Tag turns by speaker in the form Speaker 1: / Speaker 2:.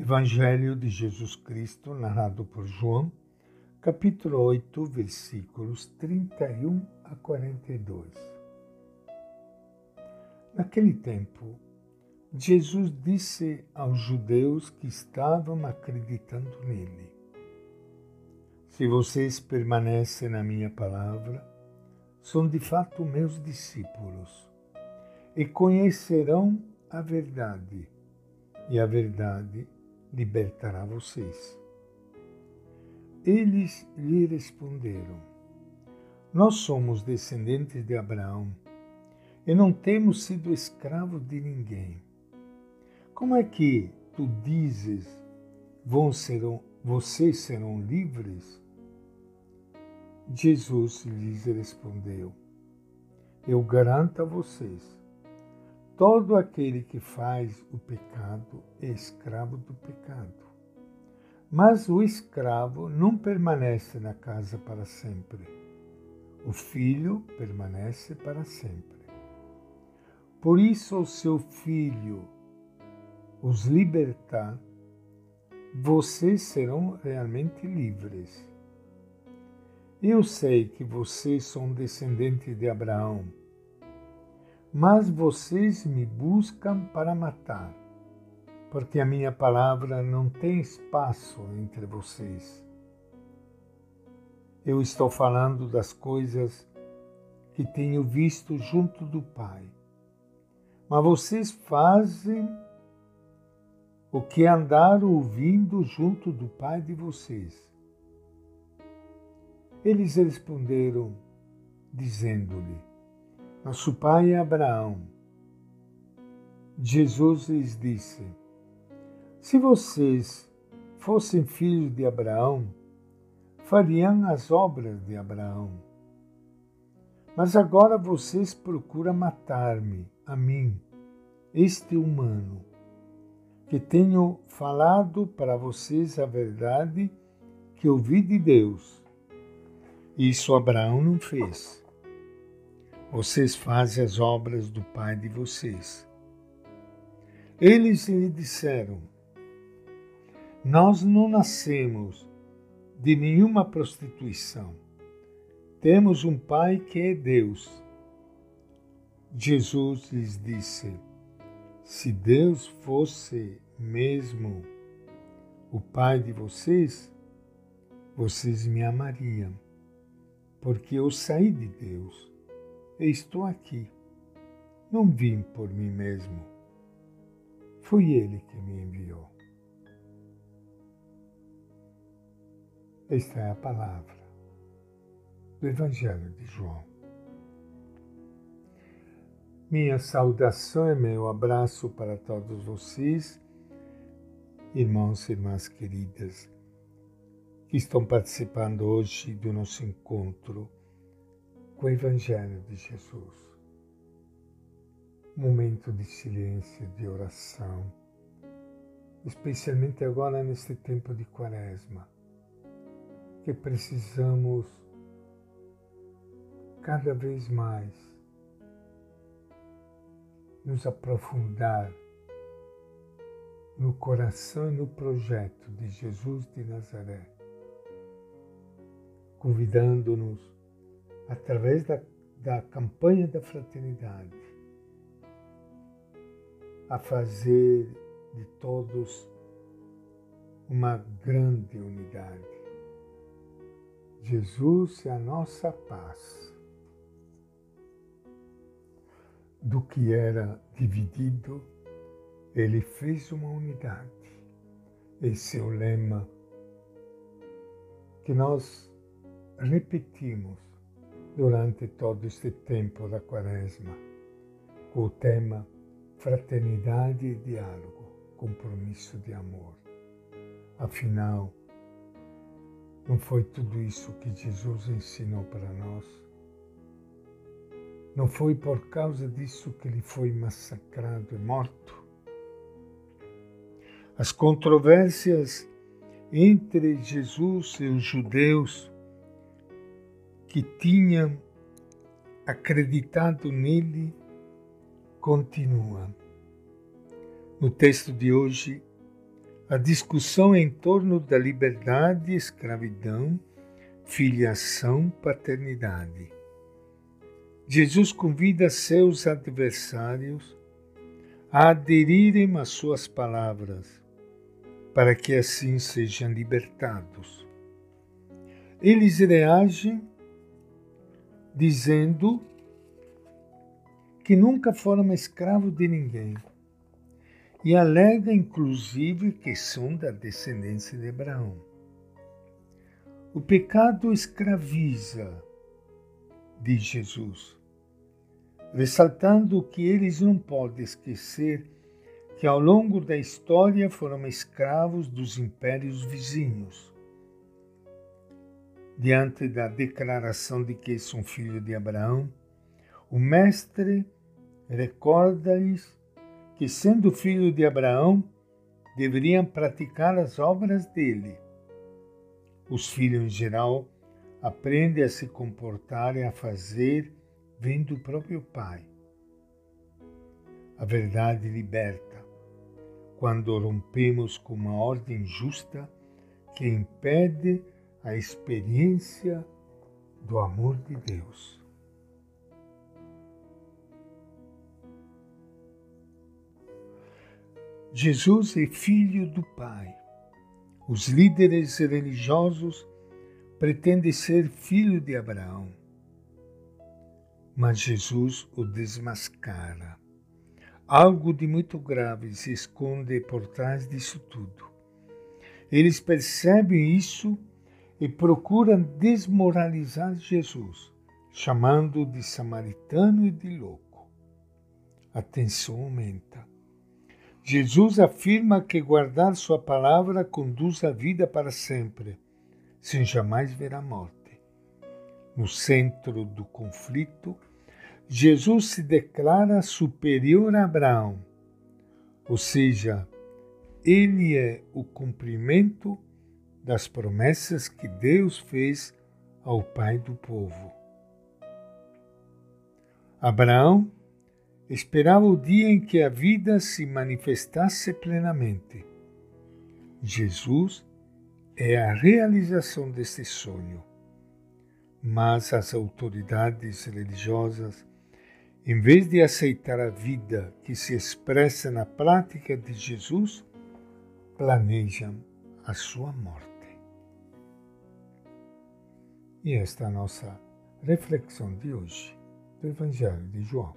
Speaker 1: Evangelho de Jesus Cristo, narrado por João, capítulo 8, versículos 31 a 42. Naquele tempo, Jesus disse aos judeus que estavam acreditando nele: Se vocês permanecem na minha palavra, são de fato meus discípulos e conhecerão a verdade, e a verdade libertará vocês. Eles lhe responderam: Nós somos descendentes de Abraão e não temos sido escravos de ninguém. Como é que tu dizes, vão serão, vocês serão livres? Jesus lhes respondeu: Eu garanto a vocês Todo aquele que faz o pecado é escravo do pecado. Mas o escravo não permanece na casa para sempre. O filho permanece para sempre. Por isso, o seu filho os libertar, vocês serão realmente livres. Eu sei que vocês são descendentes de Abraão mas vocês me buscam para matar, porque a minha palavra não tem espaço entre vocês. Eu estou falando das coisas que tenho visto junto do Pai. Mas vocês fazem o que andaram ouvindo junto do Pai de vocês. Eles responderam, dizendo-lhe: nosso pai Abraão. Jesus lhes disse: Se vocês fossem filhos de Abraão, fariam as obras de Abraão. Mas agora vocês procuram matar-me, a mim, este humano, que tenho falado para vocês a verdade que ouvi de Deus. Isso Abraão não fez. Vocês fazem as obras do pai de vocês. Eles lhe disseram: Nós não nascemos de nenhuma prostituição. Temos um pai que é Deus. Jesus lhes disse: Se Deus fosse mesmo o pai de vocês, vocês me amariam, porque eu saí de Deus estou aqui. Não vim por mim mesmo. Foi Ele que me enviou. Esta é a palavra do Evangelho de João. Minha saudação e meu abraço para todos vocês, irmãos e irmãs queridas, que estão participando hoje do nosso encontro com o Evangelho de Jesus. Momento de silêncio, de oração, especialmente agora neste tempo de Quaresma, que precisamos cada vez mais nos aprofundar no coração e no projeto de Jesus de Nazaré, convidando-nos através da, da campanha da fraternidade, a fazer de todos uma grande unidade. Jesus é a nossa paz. Do que era dividido, ele fez uma unidade. Esse é o lema que nós repetimos durante todo este tempo da Quaresma, com o tema Fraternidade e Diálogo, Compromisso de Amor. Afinal, não foi tudo isso que Jesus ensinou para nós? Não foi por causa disso que ele foi massacrado e morto? As controvérsias entre Jesus e os judeus que tinha acreditado nele continua. No texto de hoje, a discussão em torno da liberdade, escravidão, filiação, paternidade. Jesus convida seus adversários a aderirem às suas palavras, para que assim sejam libertados. Eles reagem dizendo que nunca foram escravos de ninguém e alega inclusive que são da descendência de Abraão. O pecado escraviza, diz Jesus, ressaltando que eles não podem esquecer que ao longo da história foram escravos dos impérios vizinhos. Diante da declaração de que são filhos de Abraão, o Mestre recorda-lhes que, sendo filho de Abraão, deveriam praticar as obras dele. Os filhos, em geral, aprendem a se comportar e a fazer vem do próprio Pai. A verdade liberta quando rompemos com uma ordem justa que impede a experiência do amor de Deus. Jesus é filho do Pai. Os líderes religiosos pretendem ser filho de Abraão. Mas Jesus o desmascara. Algo de muito grave se esconde por trás disso tudo. Eles percebem isso e procuram desmoralizar Jesus, chamando-o de samaritano e de louco. A tensão aumenta. Jesus afirma que guardar Sua palavra conduz a vida para sempre, sem jamais ver a morte. No centro do conflito, Jesus se declara superior a Abraão, ou seja, ele é o cumprimento das promessas que Deus fez ao pai do povo. Abraão Esperava o dia em que a vida se manifestasse plenamente. Jesus é a realização desse sonho. Mas as autoridades religiosas, em vez de aceitar a vida que se expressa na prática de Jesus, planejam a sua morte. E esta é a nossa reflexão de hoje do Evangelho de João.